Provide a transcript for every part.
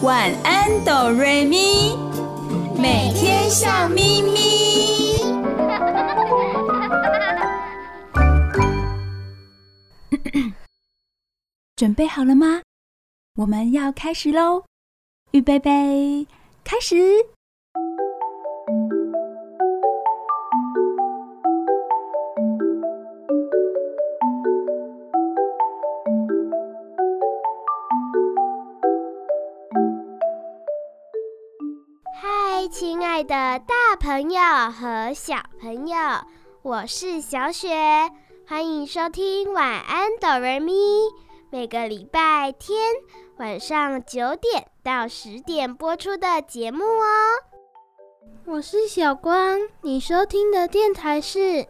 晚安哆瑞咪，每天笑眯眯。准备好了吗？我们要开始喽！预备备，开始。爱的大朋友和小朋友，我是小雪，欢迎收听晚安哆瑞咪。每个礼拜天晚上九点到十点播出的节目哦。我是小光，你收听的电台是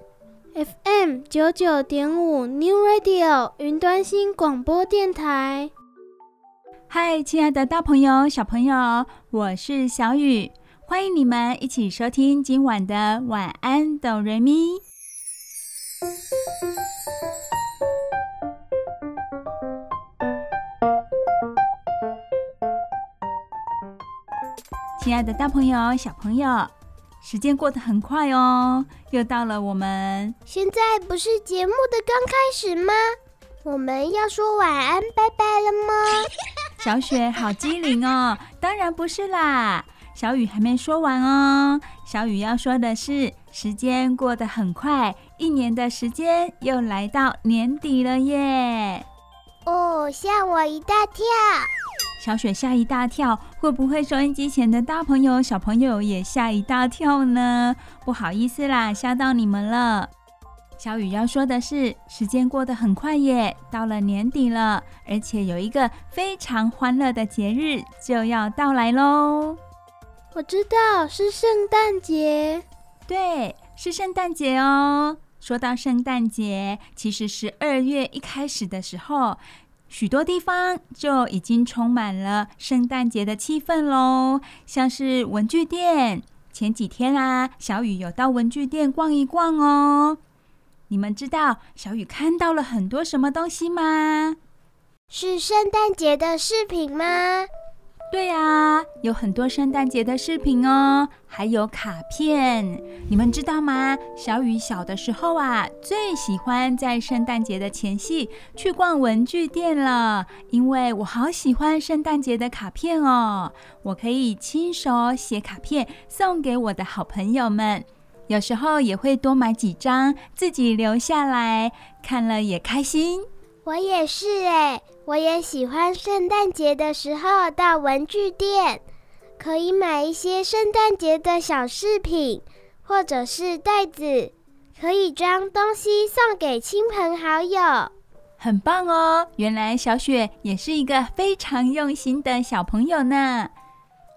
FM 九九点五 New Radio 云端新广播电台。嗨，亲爱的大朋友、小朋友，我是小雨。欢迎你们一起收听今晚的晚安哆瑞咪。亲爱的大朋友、小朋友，时间过得很快哦，又到了我们。现在不是节目的刚开始吗？我们要说晚安、拜拜了吗？小雪好机灵哦，当然不是啦。小雨还没说完哦，小雨要说的是，时间过得很快，一年的时间又来到年底了耶！哦，吓我一大跳！小雪吓一大跳，会不会收音机前的大朋友、小朋友也吓一大跳呢？不好意思啦，吓到你们了。小雨要说的是，时间过得很快耶，到了年底了，而且有一个非常欢乐的节日就要到来喽。我知道是圣诞节，对，是圣诞节哦。说到圣诞节，其实十二月一开始的时候，许多地方就已经充满了圣诞节的气氛喽。像是文具店，前几天啊，小雨有到文具店逛一逛哦。你们知道小雨看到了很多什么东西吗？是圣诞节的饰品吗？对啊，有很多圣诞节的饰品哦，还有卡片。你们知道吗？小雨小的时候啊，最喜欢在圣诞节的前夕去逛文具店了，因为我好喜欢圣诞节的卡片哦。我可以亲手写卡片送给我的好朋友们，有时候也会多买几张自己留下来，看了也开心。我也是哎。我也喜欢圣诞节的时候到文具店，可以买一些圣诞节的小饰品，或者是袋子，可以装东西送给亲朋好友。很棒哦！原来小雪也是一个非常用心的小朋友呢。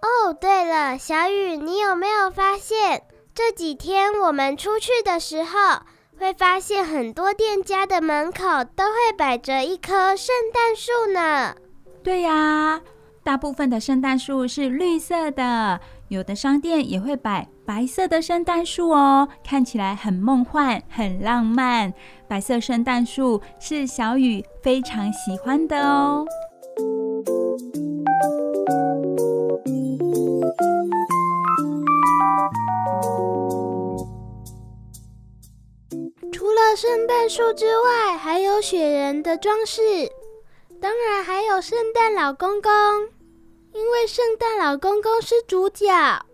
哦，对了，小雨，你有没有发现这几天我们出去的时候，会发现很多店家的门口都会摆着一棵圣诞树呢。对呀，大部分的圣诞树是绿色的，有的商店也会摆白色的圣诞树哦，看起来很梦幻、很浪漫。白色圣诞树是小雨非常喜欢的哦。圣诞树之外，还有雪人的装饰，当然还有圣诞老公公。因为圣诞老公公是主角，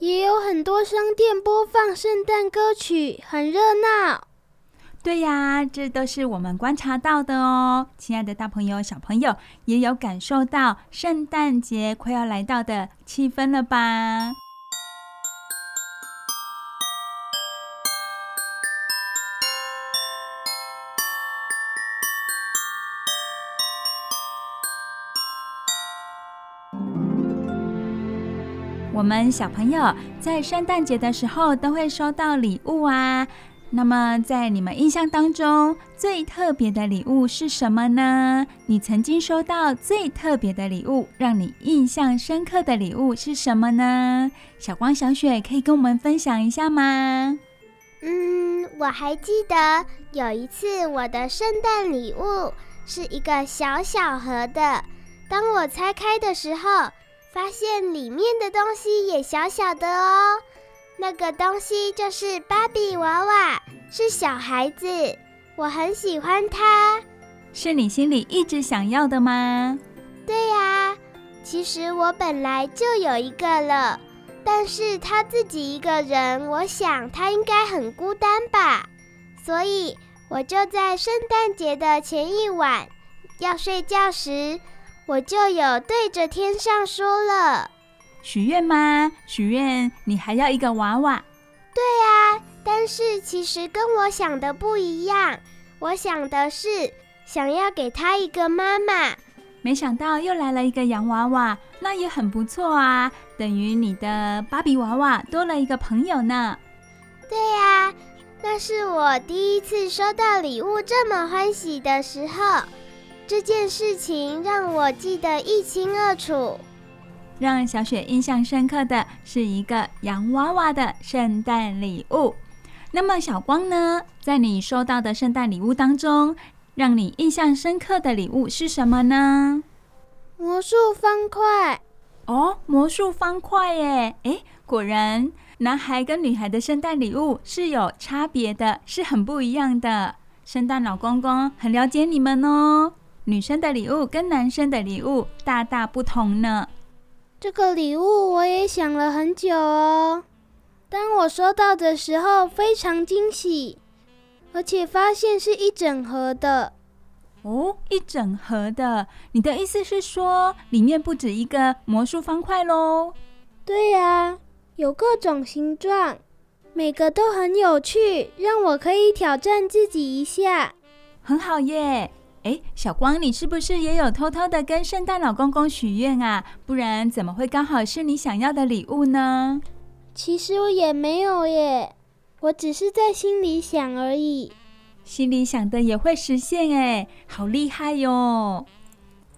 也有很多商店播放圣诞歌曲，很热闹。对呀，这都是我们观察到的哦。亲爱的大朋友、小朋友，也有感受到圣诞节快要来到的气氛了吧？我们小朋友在圣诞节的时候都会收到礼物啊。那么在你们印象当中，最特别的礼物是什么呢？你曾经收到最特别的礼物，让你印象深刻的礼物是什么呢？小光、小雪可以跟我们分享一下吗？嗯，我还记得有一次我的圣诞礼物是一个小小盒的，当我拆开的时候，发现里面的东西也小小的哦。那个东西就是芭比娃娃，是小孩子，我很喜欢它。是你心里一直想要的吗？对呀，其实我本来就有一个了，但是他自己一个人，我想他应该很孤单吧，所以我就在圣诞节的前一晚要睡觉时，我就有对着天上说了许愿吗？许愿你还要一个娃娃？对呀，但是其实跟我想的不一样，我想的是。想要给他一个妈妈，没想到又来了一个洋娃娃，那也很不错啊，等于你的芭比娃娃多了一个朋友呢。对呀，那是我第一次收到礼物这么欢喜的时候，这件事情让我记得一清二楚。让小雪印象深刻的是一个洋娃娃的圣诞礼物。那么小光呢，在你收到的圣诞礼物当中，让你印象深刻的礼物是什么呢？魔术方块。哦，魔术方块耶！诶，果然，男孩跟女孩的圣诞礼物是有差别的，是很不一样的。圣诞老公公很了解你们哦。女生的礼物跟男生的礼物大大不同呢。这个礼物我也想了很久哦。当我收到的时候，非常惊喜。而且发现是一整盒的哦，一整盒的。你的意思是说，里面不止一个魔术方块喽？对呀，有各种形状，每个都很有趣，让我可以挑战自己一下。很好耶！诶，小光，你是不是也有偷偷的跟圣诞老公公许愿啊？不然怎么会刚好是你想要的礼物呢？其实我也没有耶。我只是在心里想而已，心里想的也会实现哎，好厉害哟！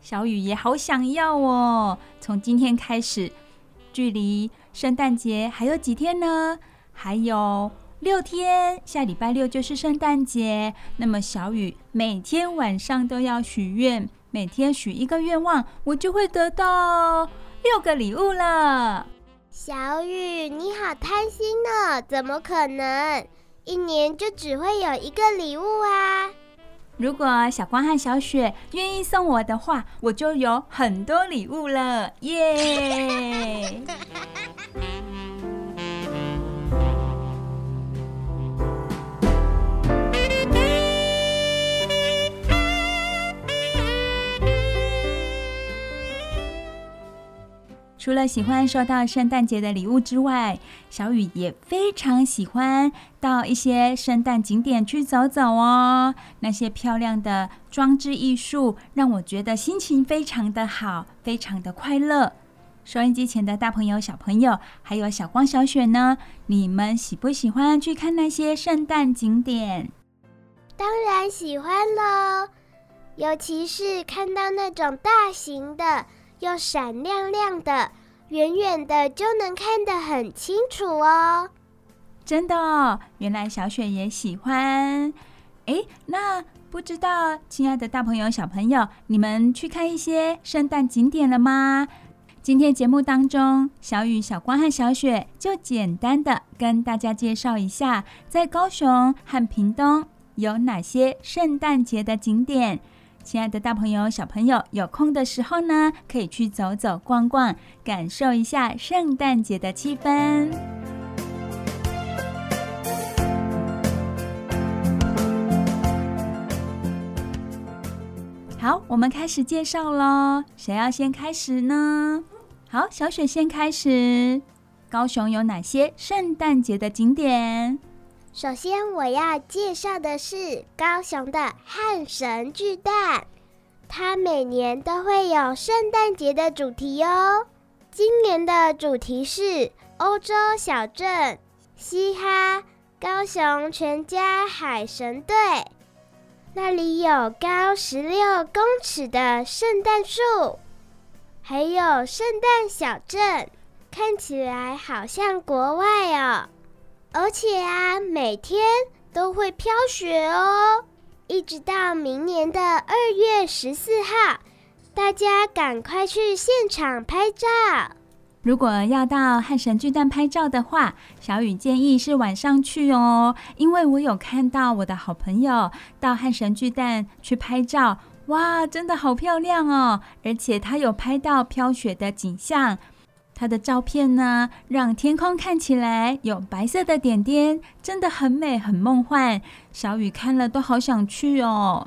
小雨也好想要哦。从今天开始，距离圣诞节还有几天呢？还有六天，下礼拜六就是圣诞节。那么小雨每天晚上都要许愿，每天许一个愿望，我就会得到六个礼物了。小雨，你好贪心呢？怎么可能？一年就只会有一个礼物啊！如果小光和小雪愿意送我的话，我就有很多礼物了，耶！除了喜欢收到圣诞节的礼物之外，小雨也非常喜欢到一些圣诞景点去走走哦。那些漂亮的装置艺术让我觉得心情非常的好，非常的快乐。收音机前的大朋友、小朋友，还有小光、小雪呢，你们喜不喜欢去看那些圣诞景点？当然喜欢喽，尤其是看到那种大型的。又闪亮亮的，远远的就能看得很清楚哦。真的哦，原来小雪也喜欢。哎，那不知道，亲爱的大朋友、小朋友，你们去看一些圣诞景点了吗？今天节目当中，小雨、小光和小雪就简单的跟大家介绍一下，在高雄和屏东有哪些圣诞节的景点。亲爱的大朋友、小朋友，有空的时候呢，可以去走走逛逛，感受一下圣诞节的气氛。好，我们开始介绍喽。谁要先开始呢？好，小雪先开始。高雄有哪些圣诞节的景点？首先，我要介绍的是高雄的汉神巨蛋，它每年都会有圣诞节的主题哦。今年的主题是欧洲小镇嘻哈高雄全家海神队，那里有高十六公尺的圣诞树，还有圣诞小镇，看起来好像国外哦。而且啊，每天都会飘雪哦，一直到明年的二月十四号，大家赶快去现场拍照。如果要到汉神巨蛋拍照的话，小雨建议是晚上去哦，因为我有看到我的好朋友到汉神巨蛋去拍照，哇，真的好漂亮哦！而且他有拍到飘雪的景象，他的照片呢，让天空看起来有白色的点点，真的很美，很梦幻。小雨看了都好想去哦。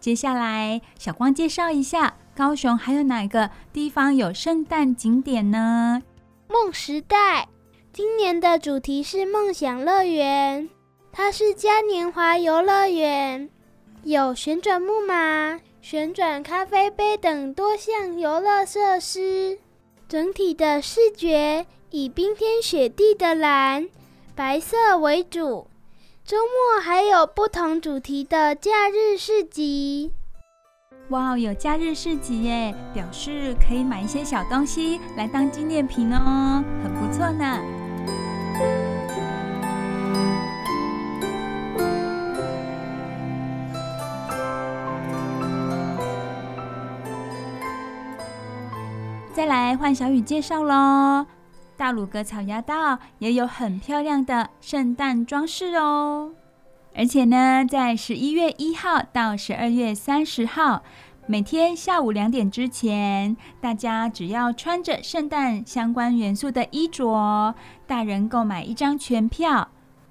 接下来，小光介绍一下。高雄还有哪个地方有圣诞景点呢？梦时代今年的主题是梦想乐园，它是嘉年华游乐园，有旋转木马、旋转咖啡杯等多项游乐设施。整体的视觉以冰天雪地的蓝、白色为主。周末还有不同主题的假日市集。哇，有假日市集耶，表示可以买一些小东西来当纪念品哦，很不错呢。再来换小雨介绍喽，大鲁阁草芽道也有很漂亮的圣诞装饰哦。而且呢，在十一月一号到十二月三十号，每天下午两点之前，大家只要穿着圣诞相关元素的衣着，大人购买一张全票，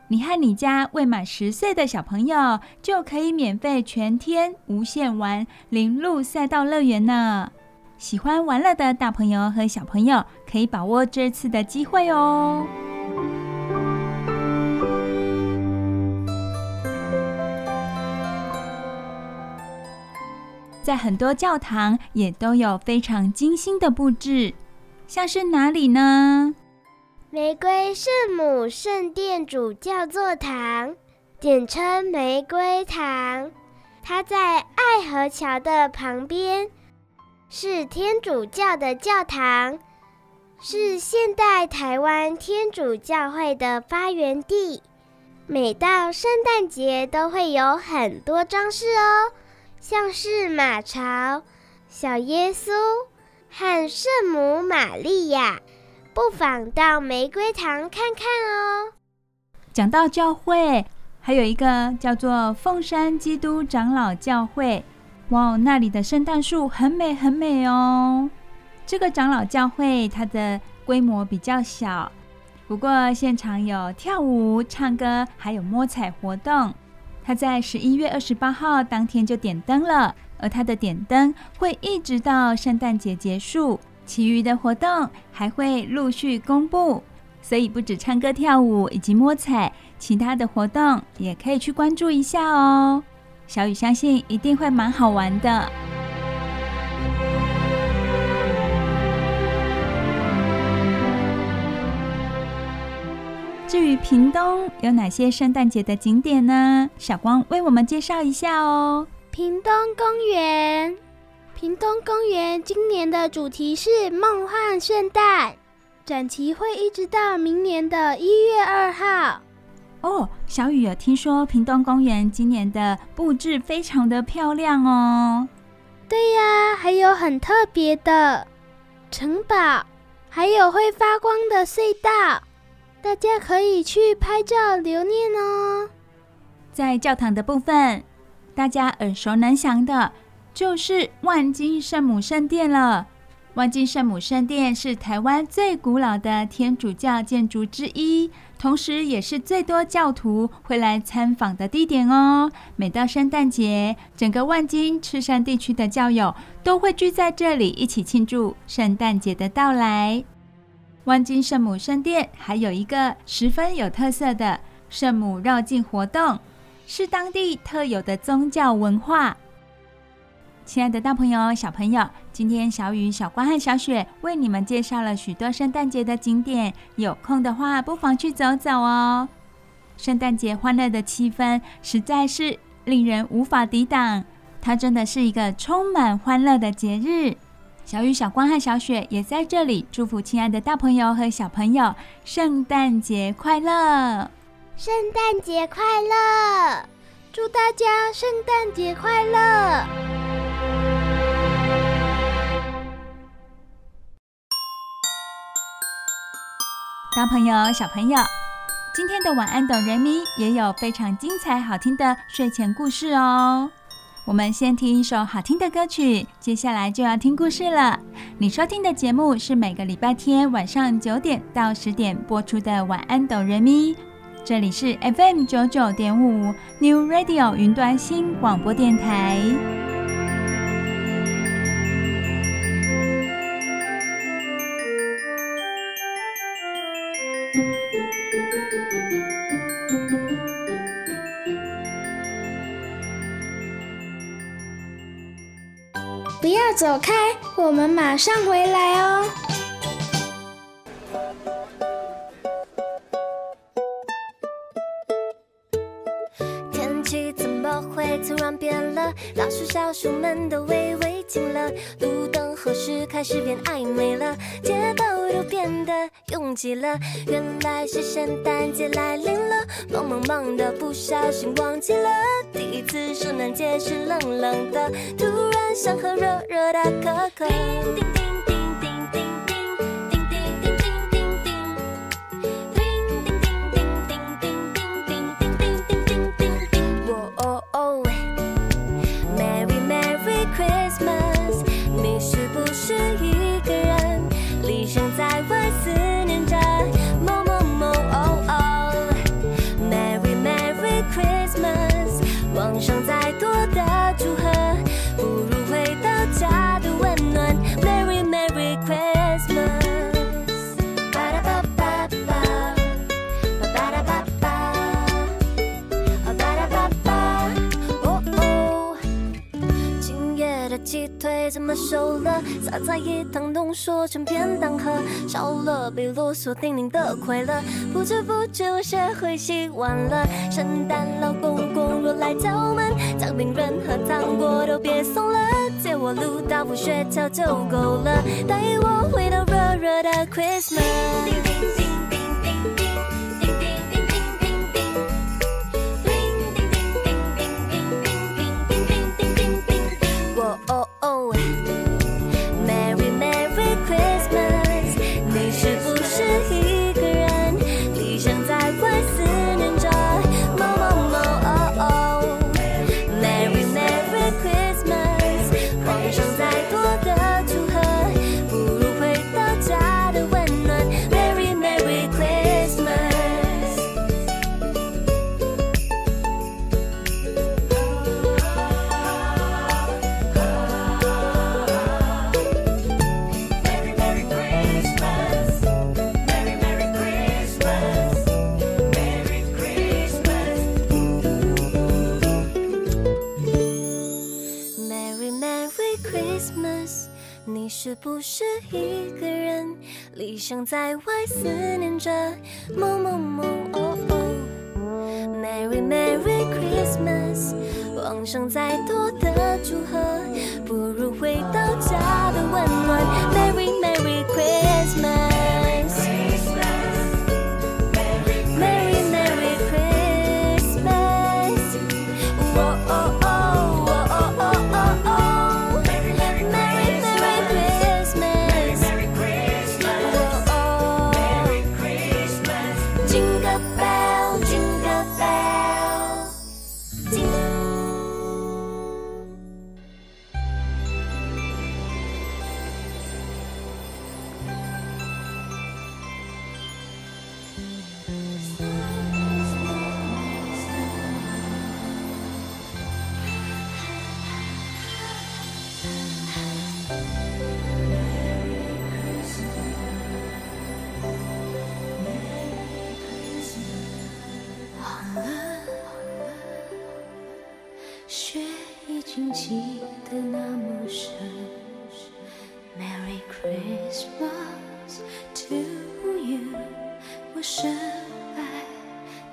你和你家未满十岁的小朋友就可以免费全天无限玩铃鹿赛道乐园呢。喜欢玩乐的大朋友和小朋友可以把握这次的机会哦。在很多教堂也都有非常精心的布置，像是哪里呢？玫瑰圣母圣殿主教座堂，简称玫瑰堂，它在爱河桥的旁边，是天主教的教堂，是现代台湾天主教会的发源地。每到圣诞节都会有很多装饰哦。像是马槽、小耶稣和圣母玛利亚，不妨到玫瑰堂看看哦。讲到教会，还有一个叫做凤山基督长老教会，哇，那里的圣诞树很美很美哦。这个长老教会它的规模比较小，不过现场有跳舞、唱歌，还有摸彩活动。它在十一月二十八号当天就点灯了，而它的点灯会一直到圣诞节结束，其余的活动还会陆续公布，所以不止唱歌跳舞以及摸彩，其他的活动也可以去关注一下哦。小雨相信一定会蛮好玩的。至于屏东有哪些圣诞节的景点呢？小光为我们介绍一下哦。屏东公园，屏东公园今年的主题是梦幻圣诞，展期会一直到明年的一月二号。哦，小雨有听说屏东公园今年的布置非常的漂亮哦。对呀，还有很特别的城堡，还有会发光的隧道。大家可以去拍照留念哦。在教堂的部分，大家耳熟能详的就是万金圣母圣殿了。万金圣母圣殿是台湾最古老的天主教建筑之一，同时也是最多教徒会来参访的地点哦。每到圣诞节，整个万金赤山地区的教友都会聚在这里，一起庆祝圣诞节的到来。万金圣母圣殿还有一个十分有特色的圣母绕境活动，是当地特有的宗教文化。亲爱的大朋友、小朋友，今天小雨、小光和小雪为你们介绍了许多圣诞节的景点，有空的话不妨去走走哦。圣诞节欢乐的气氛实在是令人无法抵挡，它真的是一个充满欢乐的节日。小雨、小光和小雪也在这里祝福亲爱的大朋友和小朋友圣诞节快乐！圣诞节快乐！祝大家圣诞节快乐！大朋友、小朋友，今天的晚安哆瑞咪也有非常精彩好听的睡前故事哦。我们先听一首好听的歌曲，接下来就要听故事了。你收听的节目是每个礼拜天晚上九点到十点播出的晚安哆瑞咪，这里是 FM 九九点五 New Radio 云端新广播电台。不要走开，我们马上回来哦。天气怎么会突然变了？老鼠、小鼠们都微微惊了。路灯何时开始变暧昧了？街道的拥挤了。原来是圣诞节来临了，忙忙忙的不小心忘记了，第一次圣诞节是冷冷的，突然想喝热热的可可。熟了？撒在一汤浓缩成便当盒，少了被啰嗦叮咛的快乐。不知不觉我学会习惯了。圣诞老公公若来敲门，姜饼人和糖果都别送了，借我鲁道夫雪橇就够了，带我回到热热的 Christmas。想在外思念着。某某某哦哦，Merry Merry Christmas，妄想再多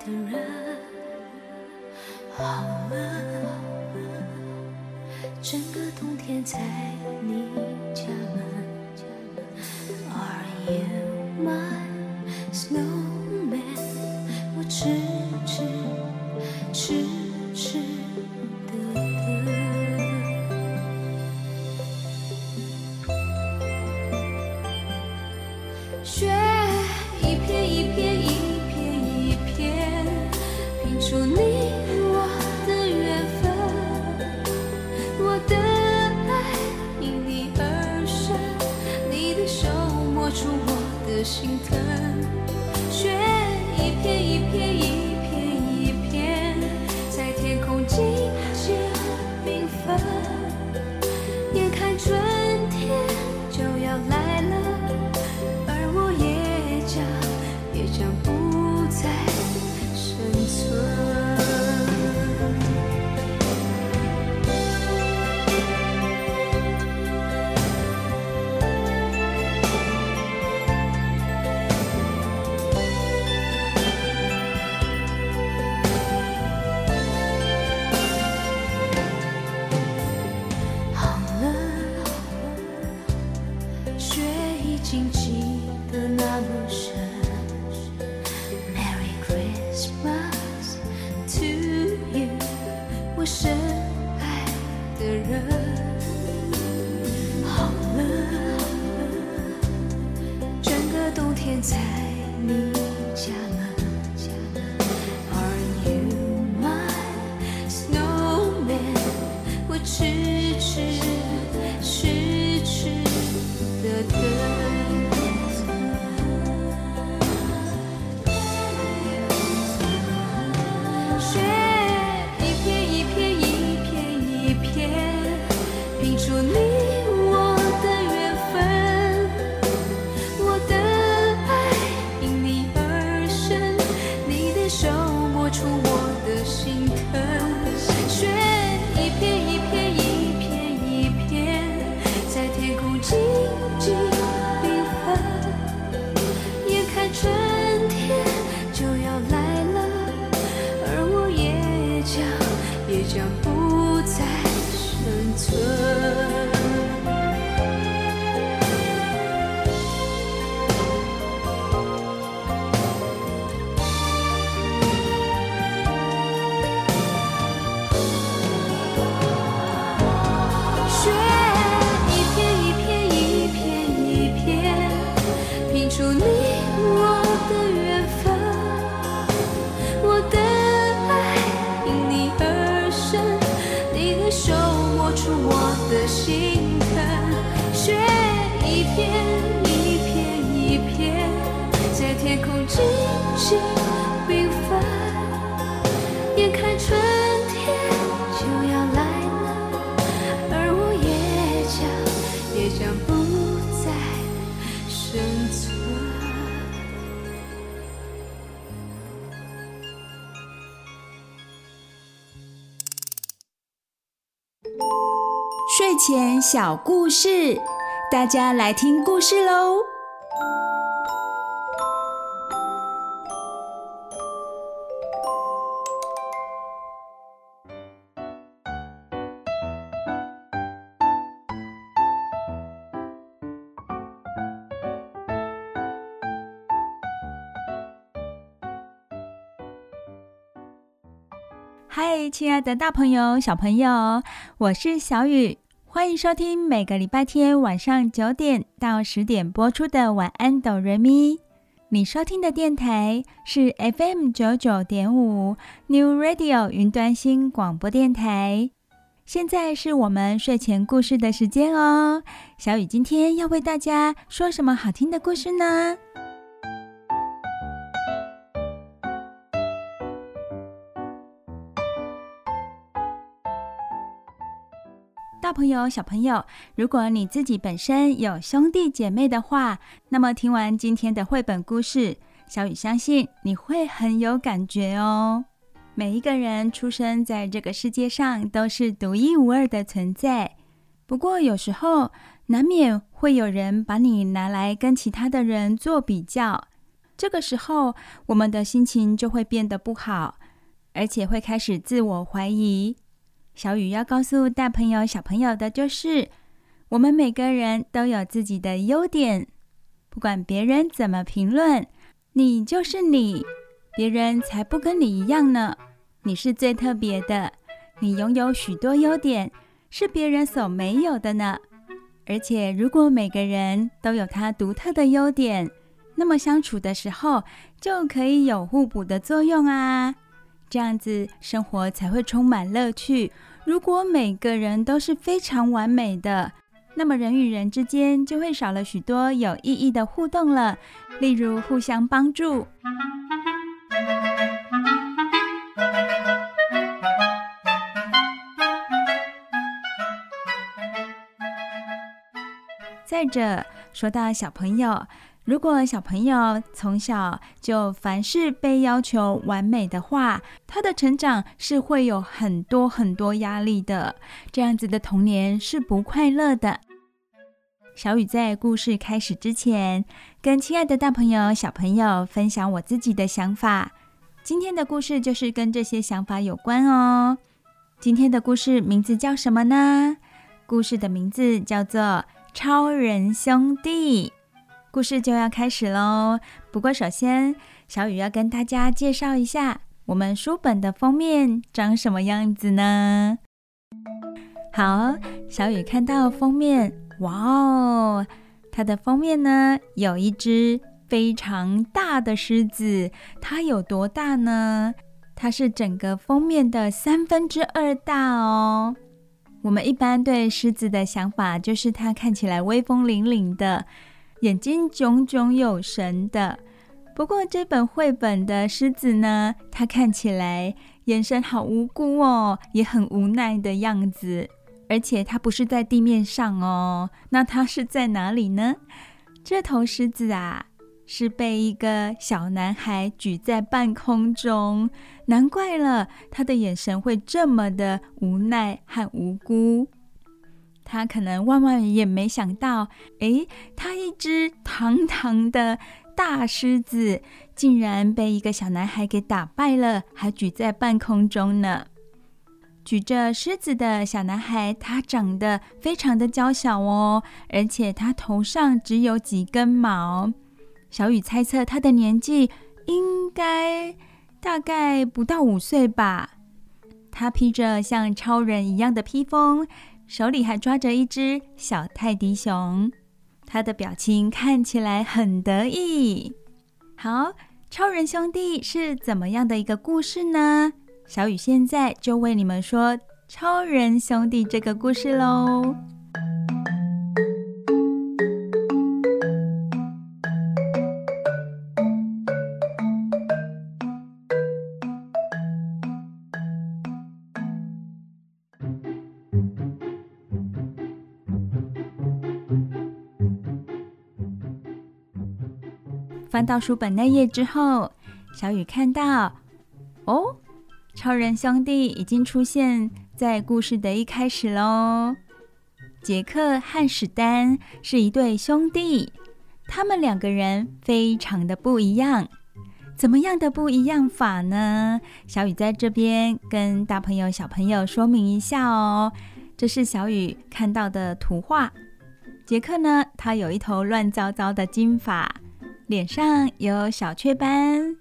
的人，好冷，整个冬天在你家门。睡前小故事，大家来听故事喽。嗨，亲爱的大朋友、小朋友，我是小雨，欢迎收听每个礼拜天晚上九点到十点播出的《晚安，哆瑞咪》。你收听的电台是 FM 九九点五 New Radio 云端新广播电台。现在是我们睡前故事的时间哦。小雨今天要为大家说什么好听的故事呢？朋友、小朋友，如果你自己本身有兄弟姐妹的话，那么听完今天的绘本故事，小雨相信你会很有感觉哦。每一个人出生在这个世界上都是独一无二的存在，不过有时候难免会有人把你拿来跟其他的人做比较，这个时候我们的心情就会变得不好，而且会开始自我怀疑。小雨要告诉大朋友、小朋友的就是，我们每个人都有自己的优点，不管别人怎么评论，你就是你，别人才不跟你一样呢。你是最特别的，你拥有许多优点，是别人所没有的呢。而且，如果每个人都有他独特的优点，那么相处的时候就可以有互补的作用啊。这样子生活才会充满乐趣。如果每个人都是非常完美的，那么人与人之间就会少了许多有意义的互动了。例如互相帮助。再者，说到小朋友。如果小朋友从小就凡事被要求完美的话，他的成长是会有很多很多压力的。这样子的童年是不快乐的。小雨在故事开始之前，跟亲爱的大朋友、小朋友分享我自己的想法。今天的故事就是跟这些想法有关哦。今天的故事名字叫什么呢？故事的名字叫做《超人兄弟。故事就要开始喽。不过，首先小雨要跟大家介绍一下我们书本的封面长什么样子呢？好，小雨看到封面，哇哦，它的封面呢有一只非常大的狮子，它有多大呢？它是整个封面的三分之二大哦。我们一般对狮子的想法就是它看起来威风凛凛的。眼睛炯炯有神的，不过这本绘本的狮子呢，它看起来眼神好无辜哦，也很无奈的样子。而且它不是在地面上哦，那它是在哪里呢？这头狮子啊，是被一个小男孩举在半空中，难怪了，他的眼神会这么的无奈和无辜。他可能万万也没想到，诶，他一只堂堂的大狮子，竟然被一个小男孩给打败了，还举在半空中呢。举着狮子的小男孩，他长得非常的娇小哦，而且他头上只有几根毛。小雨猜测他的年纪应该大概不到五岁吧。他披着像超人一样的披风。手里还抓着一只小泰迪熊，他的表情看起来很得意。好，超人兄弟是怎么样的一个故事呢？小雨现在就为你们说超人兄弟这个故事喽。翻到书本那页之后，小雨看到，哦，超人兄弟已经出现在故事的一开始喽。杰克和史丹是一对兄弟，他们两个人非常的不一样。怎么样的不一样法呢？小雨在这边跟大朋友、小朋友说明一下哦。这是小雨看到的图画。杰克呢，他有一头乱糟糟的金发。脸上有小雀斑，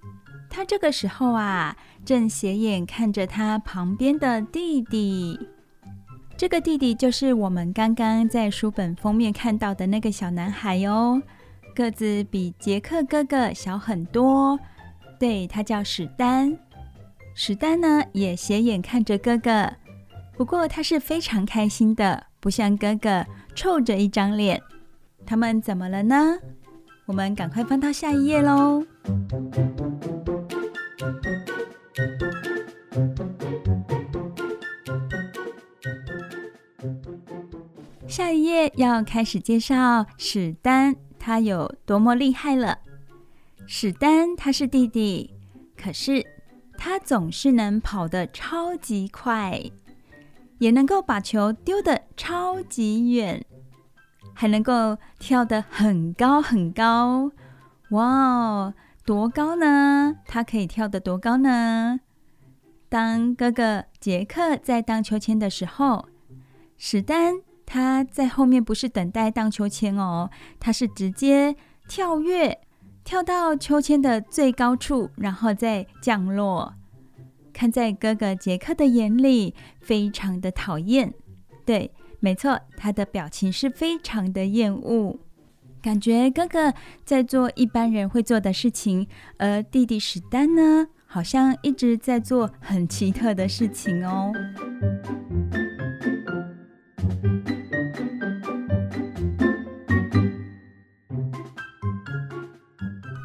他这个时候啊，正斜眼看着他旁边的弟弟。这个弟弟就是我们刚刚在书本封面看到的那个小男孩哟，个子比杰克哥哥小很多。对，他叫史丹。史丹呢，也斜眼看着哥哥，不过他是非常开心的，不像哥哥臭着一张脸。他们怎么了呢？我们赶快翻到下一页喽！下一页要开始介绍史丹，他有多么厉害了。史丹他是弟弟，可是他总是能跑得超级快，也能够把球丢得超级远。还能够跳得很高很高，哇哦，多高呢？他可以跳得多高呢？当哥哥杰克在荡秋千的时候，史丹他在后面不是等待荡秋千哦，他是直接跳跃，跳到秋千的最高处，然后再降落。看在哥哥杰克的眼里，非常的讨厌，对。没错，他的表情是非常的厌恶，感觉哥哥在做一般人会做的事情，而弟弟史丹呢，好像一直在做很奇特的事情哦。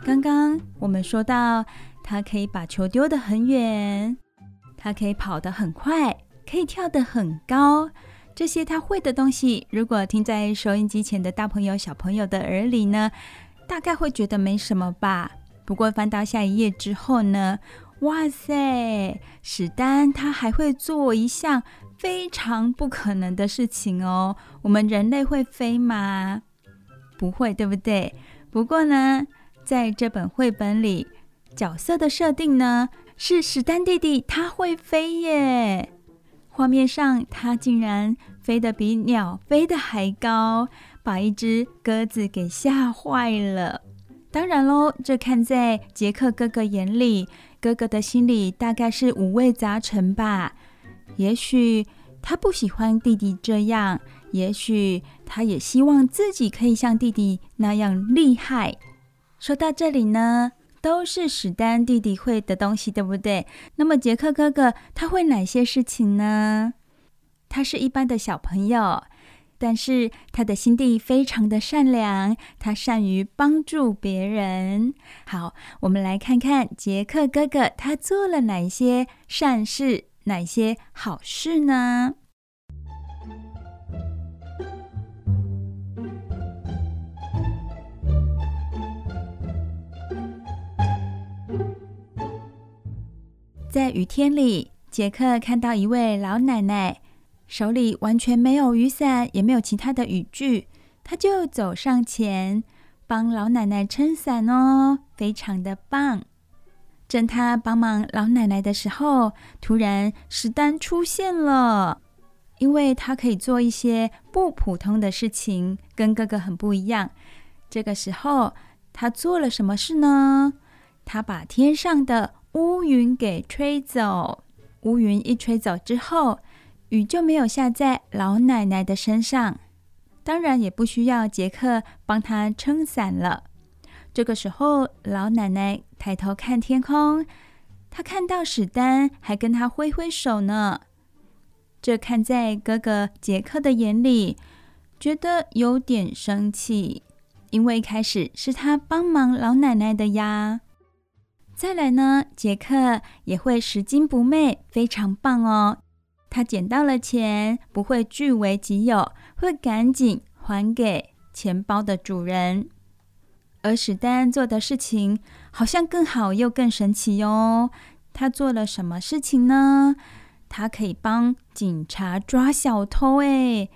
刚刚我们说到，他可以把球丢得很远，他可以跑得很快，可以跳得很高。这些他会的东西，如果听在收音机前的大朋友、小朋友的耳里呢，大概会觉得没什么吧。不过翻到下一页之后呢，哇塞，史丹他还会做一项非常不可能的事情哦。我们人类会飞吗？不会，对不对？不过呢，在这本绘本里，角色的设定呢，是史丹弟弟他会飞耶。画面上，它竟然飞得比鸟飞得还高，把一只鸽子给吓坏了。当然喽，这看在杰克哥哥眼里，哥哥的心里大概是五味杂陈吧。也许他不喜欢弟弟这样，也许他也希望自己可以像弟弟那样厉害。说到这里呢，都是史丹弟弟会的东西，对不对？那么杰克哥哥他会哪些事情呢？他是一般的小朋友。但是他的心地非常的善良，他善于帮助别人。好，我们来看看杰克哥哥他做了哪些善事，哪些好事呢？在雨天里，杰克看到一位老奶奶。手里完全没有雨伞，也没有其他的雨具，他就走上前帮老奶奶撑伞哦，非常的棒。正他帮忙老奶奶的时候，突然史丹出现了，因为他可以做一些不普通的事情，跟哥哥很不一样。这个时候，他做了什么事呢？他把天上的乌云给吹走，乌云一吹走之后。雨就没有下在老奶奶的身上，当然也不需要杰克帮她撑伞了。这个时候，老奶奶抬头看天空，她看到史丹还跟她挥挥手呢。这看在哥哥杰克的眼里，觉得有点生气，因为一开始是他帮忙老奶奶的呀。再来呢，杰克也会拾金不昧，非常棒哦。他捡到了钱，不会据为己有，会赶紧还给钱包的主人。而史丹做的事情好像更好又更神奇哟。他做了什么事情呢？他可以帮警察抓小偷，诶，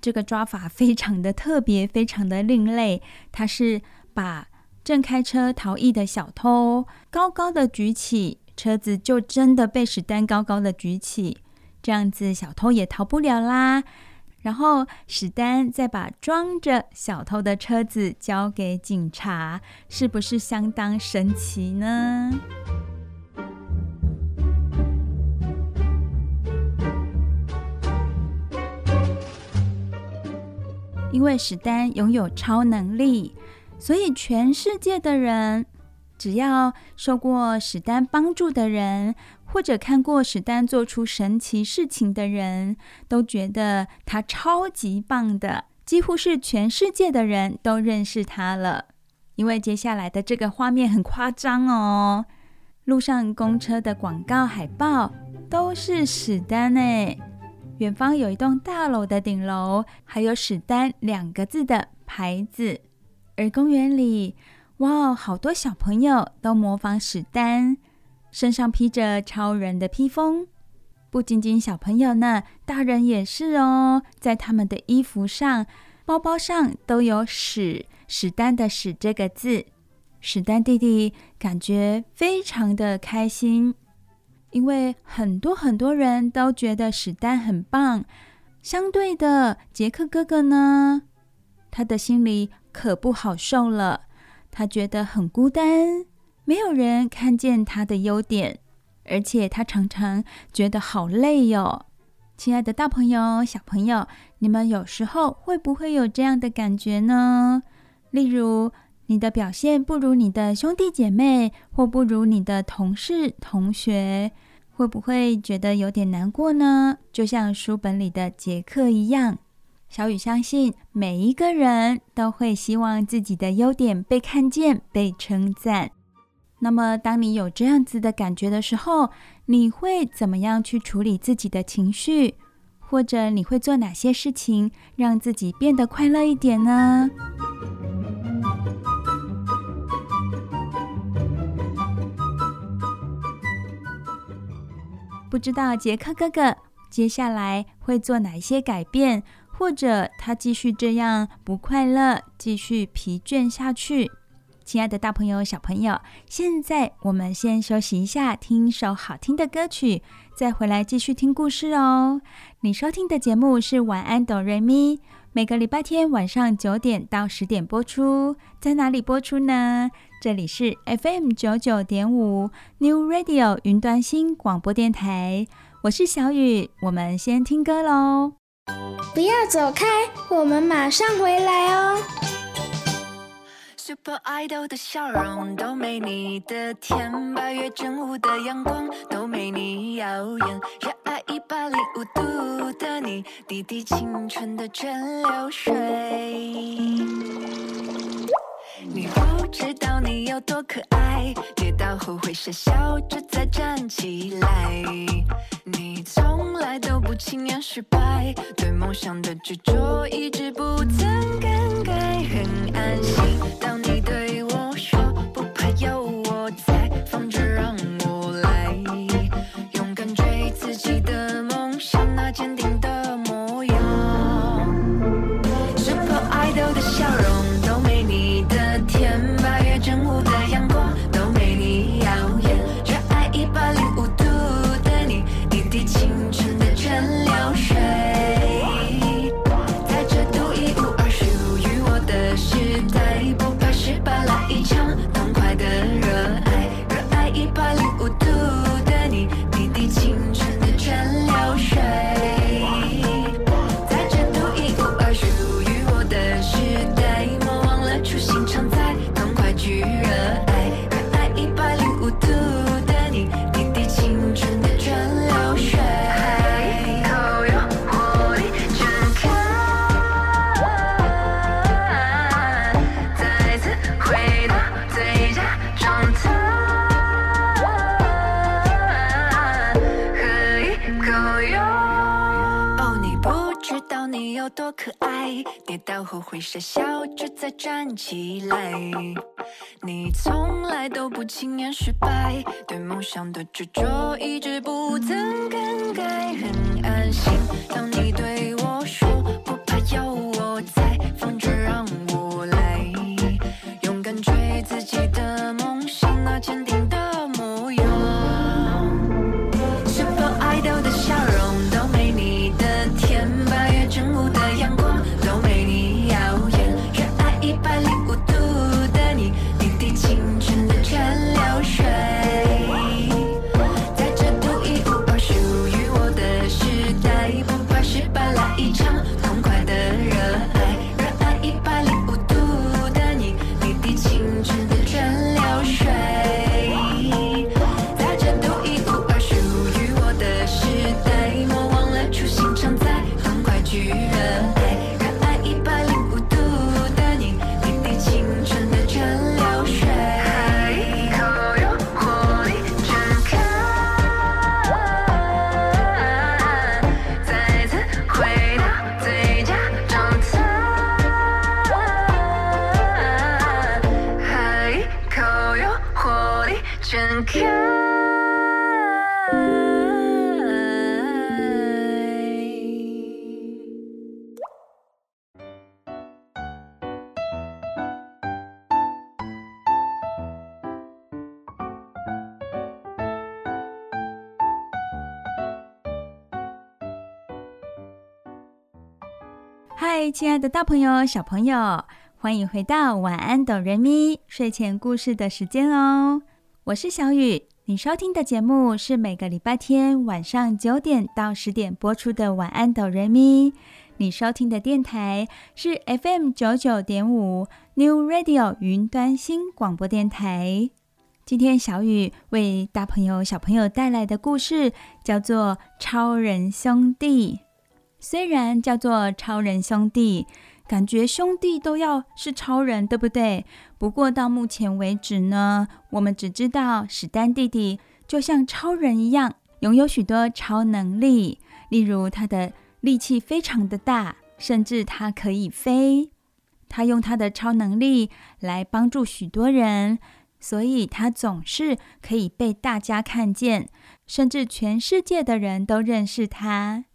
这个抓法非常的特别，非常的另类。他是把正开车逃逸的小偷高高的举起，车子就真的被史丹高高的举起。这样子，小偷也逃不了啦。然后史丹再把装着小偷的车子交给警察，是不是相当神奇呢？因为史丹拥有超能力，所以全世界的人，只要受过史丹帮助的人，或者看过史丹做出神奇事情的人，都觉得他超级棒的，几乎是全世界的人都认识他了。因为接下来的这个画面很夸张哦，路上公车的广告海报都是史丹诶，远方有一栋大楼的顶楼，还有史丹两个字的牌子，而公园里，哇，好多小朋友都模仿史丹。身上披着超人的披风，不仅仅小朋友呢，大人也是哦。在他们的衣服上、包包上都有史史丹的“史”这个字。史丹弟弟感觉非常的开心，因为很多很多人都觉得史丹很棒。相对的，杰克哥哥呢，他的心里可不好受了，他觉得很孤单。没有人看见他的优点，而且他常常觉得好累哟。亲爱的大朋友、小朋友，你们有时候会不会有这样的感觉呢？例如，你的表现不如你的兄弟姐妹，或不如你的同事、同学，会不会觉得有点难过呢？就像书本里的杰克一样，小雨相信每一个人都会希望自己的优点被看见、被称赞。那么，当你有这样子的感觉的时候，你会怎么样去处理自己的情绪？或者你会做哪些事情让自己变得快乐一点呢？不知道杰克哥哥接下来会做哪些改变，或者他继续这样不快乐，继续疲倦下去？亲爱的大朋友、小朋友，现在我们先休息一下，听一首好听的歌曲，再回来继续听故事哦。你收听的节目是《晚安，哆瑞咪》，每个礼拜天晚上九点到十点播出。在哪里播出呢？这里是 FM 九九点五 New Radio 云端新广播电台。我是小雨，我们先听歌喽。不要走开，我们马上回来哦。Super Idol 的笑容都没你的甜，八月正午的阳光都没你耀眼，热爱一百零五度的你，滴滴清纯的蒸馏水。你不知道你有多可爱，跌倒后会傻笑着再站起来。你从来都不轻言失败，对梦想的执着一直不曾更改，很安心。当你对我说不怕有我在，放着让傻笑着再站起来。你从来都不轻言失败，对梦想的执着一直不曾更改，很安心。当你对我说不怕有亲爱的大朋友、小朋友，欢迎回到晚安哆瑞咪睡前故事的时间哦！我是小雨，你收听的节目是每个礼拜天晚上九点到十点播出的晚安哆瑞咪。你收听的电台是 FM 九九点五 New Radio 云端新广播电台。今天小雨为大朋友、小朋友带来的故事叫做《超人兄弟》。虽然叫做超人兄弟，感觉兄弟都要是超人，对不对？不过到目前为止呢，我们只知道史丹弟弟就像超人一样，拥有许多超能力，例如他的力气非常的大，甚至他可以飞。他用他的超能力来帮助许多人，所以他总是可以被大家看见，甚至全世界的人都认识他。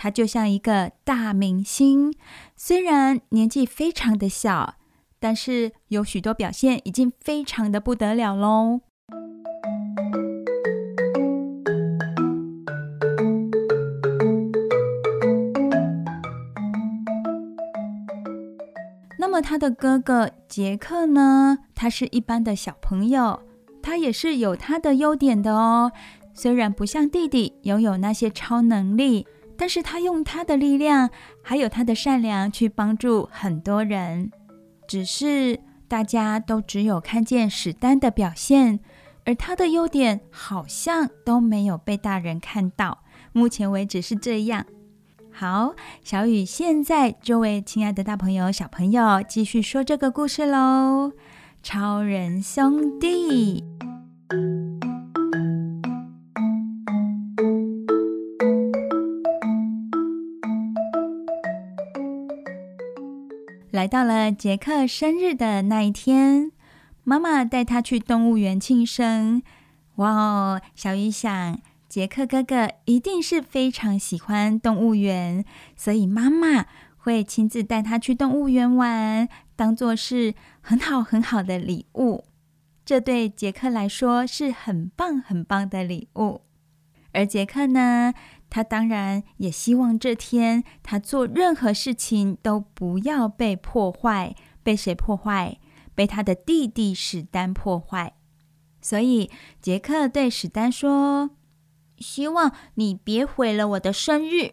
他就像一个大明星，虽然年纪非常的小，但是有许多表现已经非常的不得了喽。那么他的哥哥杰克呢，他是一般的小朋友，他也是有他的优点的哦。虽然不像弟弟拥有那些超能力，但是他用他的力量，还有他的善良去帮助很多人。只是大家都只有看见史丹的表现，而他的优点好像都没有被大人看到。目前为止是这样。好，小雨现在就为亲爱的大朋友、小朋友继续说这个故事喽。超人兄弟，来到了杰克生日的那一天，妈妈带他去动物园庆生。哇哦，小雨想。杰克哥哥一定是非常喜欢动物园，所以妈妈会亲自带他去动物园玩，当做是很好很好的礼物。这对杰克来说是很棒很棒的礼物。而杰克呢，他当然也希望这天他做任何事情都不要被破坏，被谁破坏？被他的弟弟史丹破坏。所以杰克对史丹说。希望你别毁了我的生日。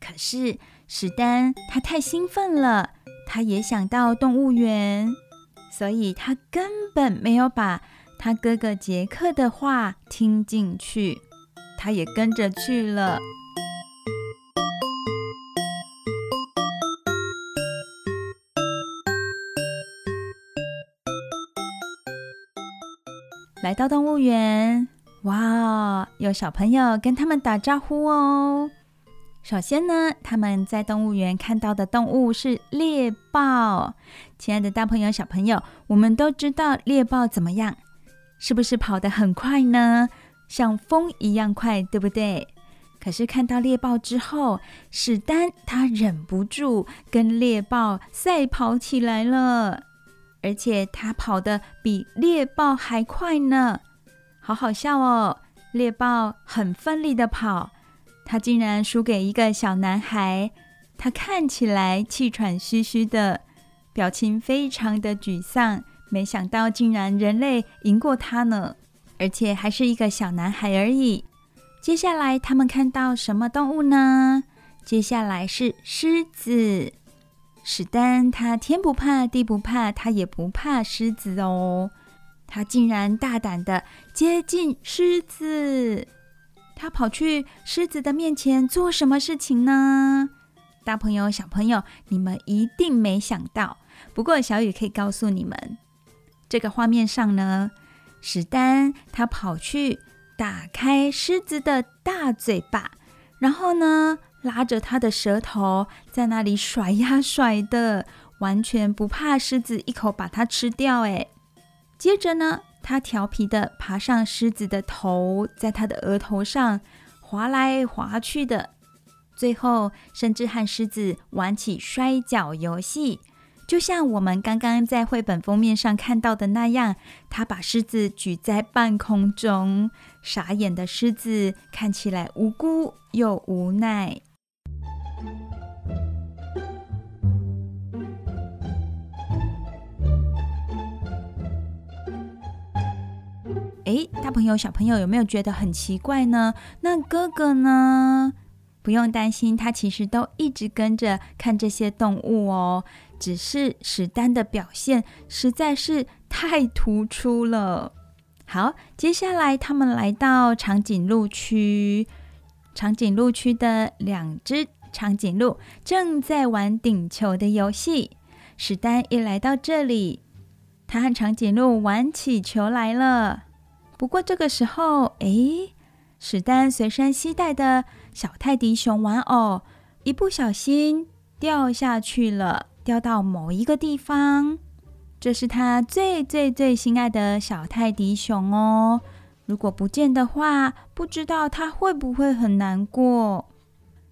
可是史丹他太兴奋了，他也想到动物园，所以他根本没有把他哥哥杰克的话听进去，他也跟着去了。来到动物园。哇，有小朋友跟他们打招呼哦。首先呢，他们在动物园看到的动物是猎豹。亲爱的大朋友、小朋友，我们都知道猎豹怎么样？是不是跑得很快呢？像风一样快，对不对？可是看到猎豹之后，史丹他忍不住跟猎豹赛跑起来了，而且他跑得比猎豹还快呢。好好笑哦！猎豹很奋力的跑，他竟然输给一个小男孩。他看起来气喘吁吁的，表情非常的沮丧。没想到竟然人类赢过他呢，而且还是一个小男孩而已。接下来他们看到什么动物呢？接下来是狮子。史丹他天不怕地不怕，他也不怕狮子哦。他竟然大胆地接近狮子，他跑去狮子的面前做什么事情呢？大朋友、小朋友，你们一定没想到。不过小雨可以告诉你们，这个画面上呢，史丹他跑去打开狮子的大嘴巴，然后呢，拉着他的舌头在那里甩呀甩的，完全不怕狮子一口把它吃掉。诶。接着呢，他调皮的爬上狮子的头，在他的额头上滑来滑去的，最后甚至和狮子玩起摔跤游戏，就像我们刚刚在绘本封面上看到的那样。他把狮子举在半空中，傻眼的狮子看起来无辜又无奈。诶，大朋友、小朋友有没有觉得很奇怪呢？那哥哥呢？不用担心，他其实都一直跟着看这些动物哦。只是史丹的表现实在是太突出了。好，接下来他们来到长颈鹿区，长颈鹿区的两只长颈鹿正在玩顶球的游戏。史丹一来到这里，他和长颈鹿玩起球来了。不过这个时候，诶，史丹随身携带的小泰迪熊玩偶一不小心掉下去了，掉到某一个地方。这是他最最最心爱的小泰迪熊哦。如果不见的话，不知道他会不会很难过。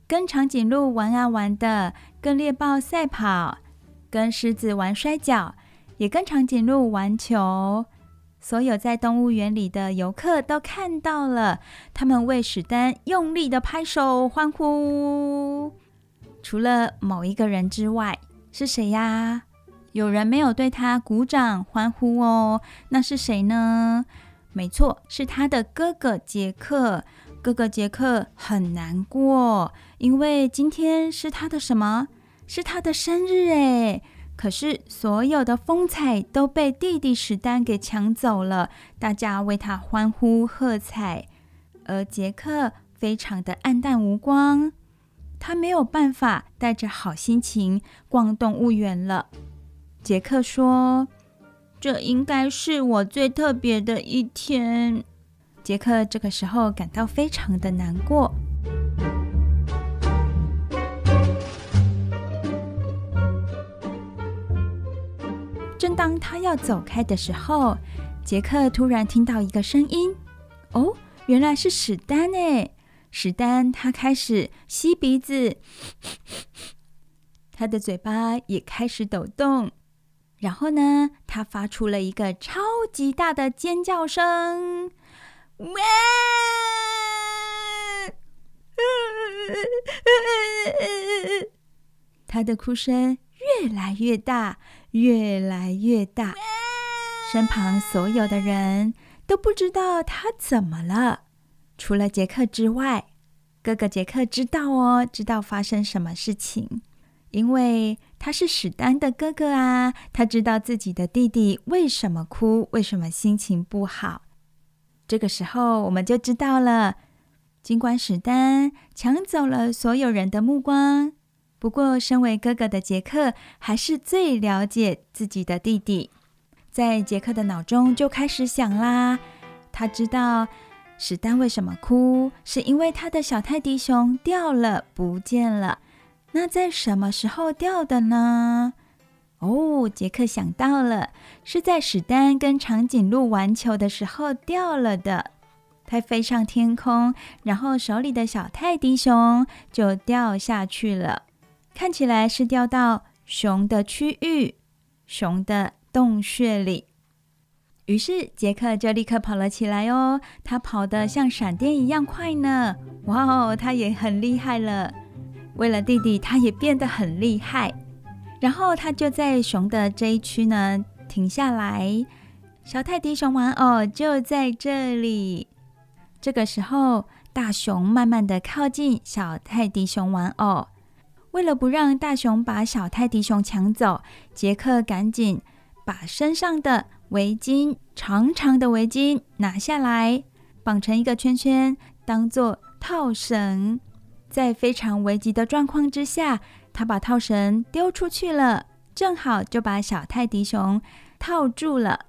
跟长颈鹿玩啊玩的，跟猎豹赛跑，跟狮子玩摔跤，也跟长颈鹿玩球。所有在动物园里的游客都看到了，他们为史丹用力的拍手欢呼。除了某一个人之外，是谁呀？有人没有对他鼓掌欢呼哦。那是谁呢？没错，是他的哥哥杰克。哥哥杰克很难过，因为今天是他的什么？是他的生日诶。可是所有的风采都被弟弟史丹给抢走了，大家为他欢呼喝彩，而杰克非常的黯淡无光，他没有办法带着好心情逛动物园了。杰克说：“这应该是我最特别的一天。”杰克这个时候感到非常的难过。正当他要走开的时候，杰克突然听到一个声音。哦，原来是史丹哎！史丹他开始吸鼻子，他的嘴巴也开始抖动。然后呢，他发出了一个超级大的尖叫声！哇！他的哭声越来越大。越来越大，身旁所有的人都不知道他怎么了，除了杰克之外。哥哥杰克知道哦，知道发生什么事情，因为他是史丹的哥哥啊，他知道自己的弟弟为什么哭，为什么心情不好。这个时候，我们就知道了，尽管史丹抢走了所有人的目光。不过，身为哥哥的杰克还是最了解自己的弟弟。在杰克的脑中就开始想啦，他知道史丹为什么哭，是因为他的小泰迪熊掉了，不见了。那在什么时候掉的呢？哦，杰克想到了，是在史丹跟长颈鹿玩球的时候掉了的。他飞上天空，然后手里的小泰迪熊就掉下去了。看起来是掉到熊的区域，熊的洞穴里。于是杰克就立刻跑了起来哦，他跑得像闪电一样快呢！哇哦，他也很厉害了。为了弟弟，他也变得很厉害。然后他就在熊的这一区呢停下来，小泰迪熊玩偶就在这里。这个时候，大熊慢慢的靠近小泰迪熊玩偶。为了不让大熊把小泰迪熊抢走，杰克赶紧把身上的围巾，长长的围巾拿下来，绑成一个圈圈，当做套绳。在非常危急的状况之下，他把套绳丢出去了，正好就把小泰迪熊套住了。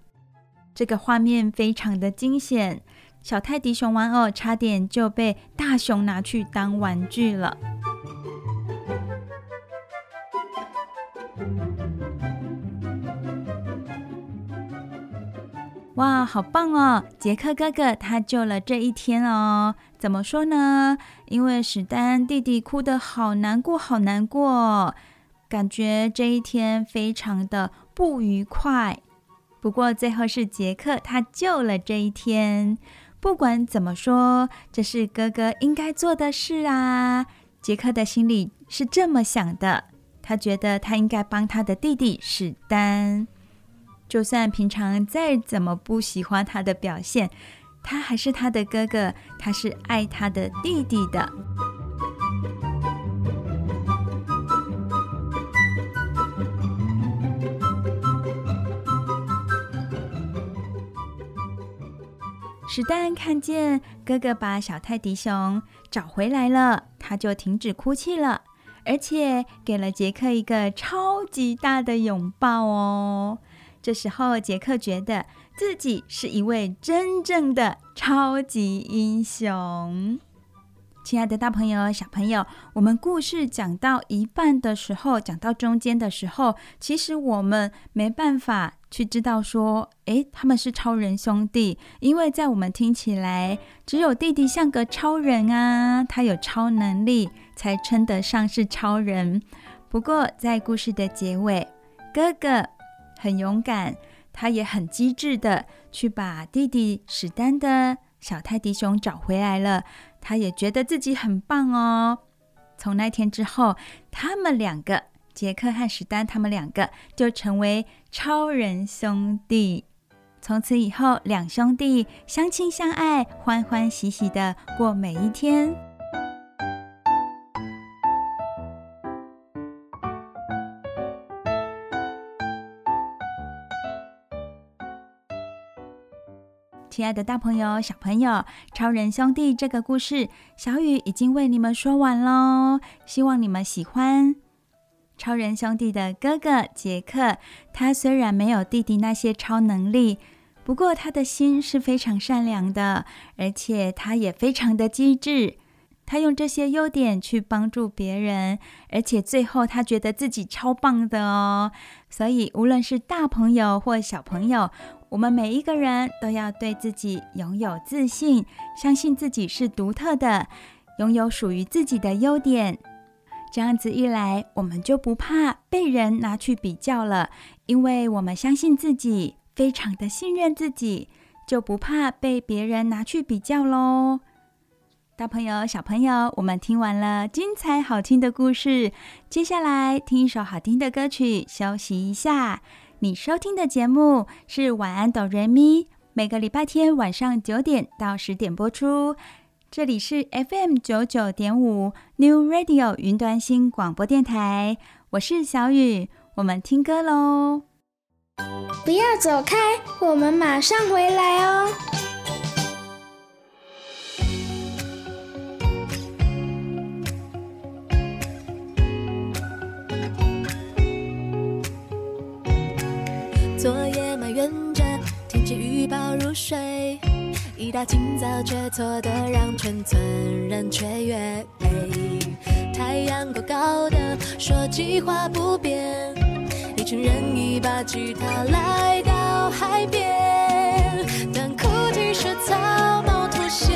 这个画面非常的惊险，小泰迪熊玩偶差点就被大熊拿去当玩具了。哇，好棒哦！杰克哥哥他救了这一天哦。怎么说呢？因为史丹弟弟哭得好难过，好难过，感觉这一天非常的不愉快。不过最后是杰克他救了这一天。不管怎么说，这是哥哥应该做的事啊。杰克的心里是这么想的，他觉得他应该帮他的弟弟史丹。就算平常再怎么不喜欢他的表现，他还是他的哥哥，他是爱他的弟弟的。史丹看见哥哥把小泰迪熊找回来了，他就停止哭泣了，而且给了杰克一个超级大的拥抱哦。这时候，杰克觉得自己是一位真正的超级英雄。亲爱的大朋友、小朋友，我们故事讲到一半的时候，讲到中间的时候，其实我们没办法去知道说，诶，他们是超人兄弟，因为在我们听起来，只有弟弟像个超人啊，他有超能力，才称得上是超人。不过，在故事的结尾，哥哥。很勇敢，他也很机智的去把弟弟史丹的小泰迪熊找回来了。他也觉得自己很棒哦。从那天之后，他们两个杰克和史丹他们两个就成为超人兄弟。从此以后，两兄弟相亲相爱，欢欢喜喜的过每一天。亲爱的大朋友、小朋友，《超人兄弟》这个故事，小雨已经为你们说完喽，希望你们喜欢。超人兄弟的哥哥杰克，他虽然没有弟弟那些超能力，不过他的心是非常善良的，而且他也非常的机智。他用这些优点去帮助别人，而且最后他觉得自己超棒的哦。所以无论是大朋友或小朋友，我们每一个人都要对自己拥有自信，相信自己是独特的，拥有属于自己的优点。这样子一来，我们就不怕被人拿去比较了，因为我们相信自己，非常的信任自己，就不怕被别人拿去比较喽。大朋友、小朋友，我们听完了精彩好听的故事，接下来听一首好听的歌曲，休息一下。你收听的节目是晚安哆瑞咪，每个礼拜天晚上九点到十点播出。这里是 FM 九九点五 New Radio 云端新广播电台，我是小雨，我们听歌喽。不要走开，我们马上回来哦。抱入睡。一大清早却错得让全村人雀跃，太阳高高的说计划不变，一群人一把吉他来到海边，但哭泣是草帽拖鞋，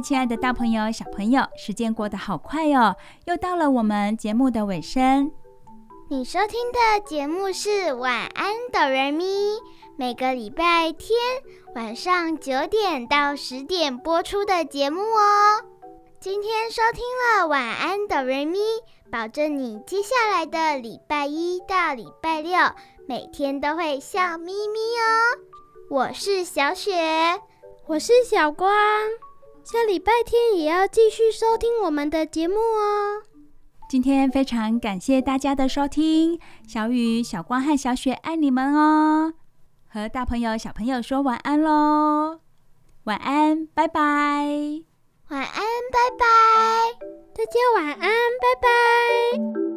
亲爱的大朋友、小朋友，时间过得好快哦，又到了我们节目的尾声。你收听的节目是《晚安，哆瑞咪》，每个礼拜天晚上九点到十点播出的节目哦。今天收听了《晚安，哆瑞咪》，保证你接下来的礼拜一到礼拜六每天都会笑眯眯哦。我是小雪。我是小光，下礼拜天也要继续收听我们的节目哦。今天非常感谢大家的收听，小雨、小光和小雪爱你们哦。和大朋友、小朋友说晚安喽，晚安，拜拜。晚安，拜拜，大家晚安，拜拜。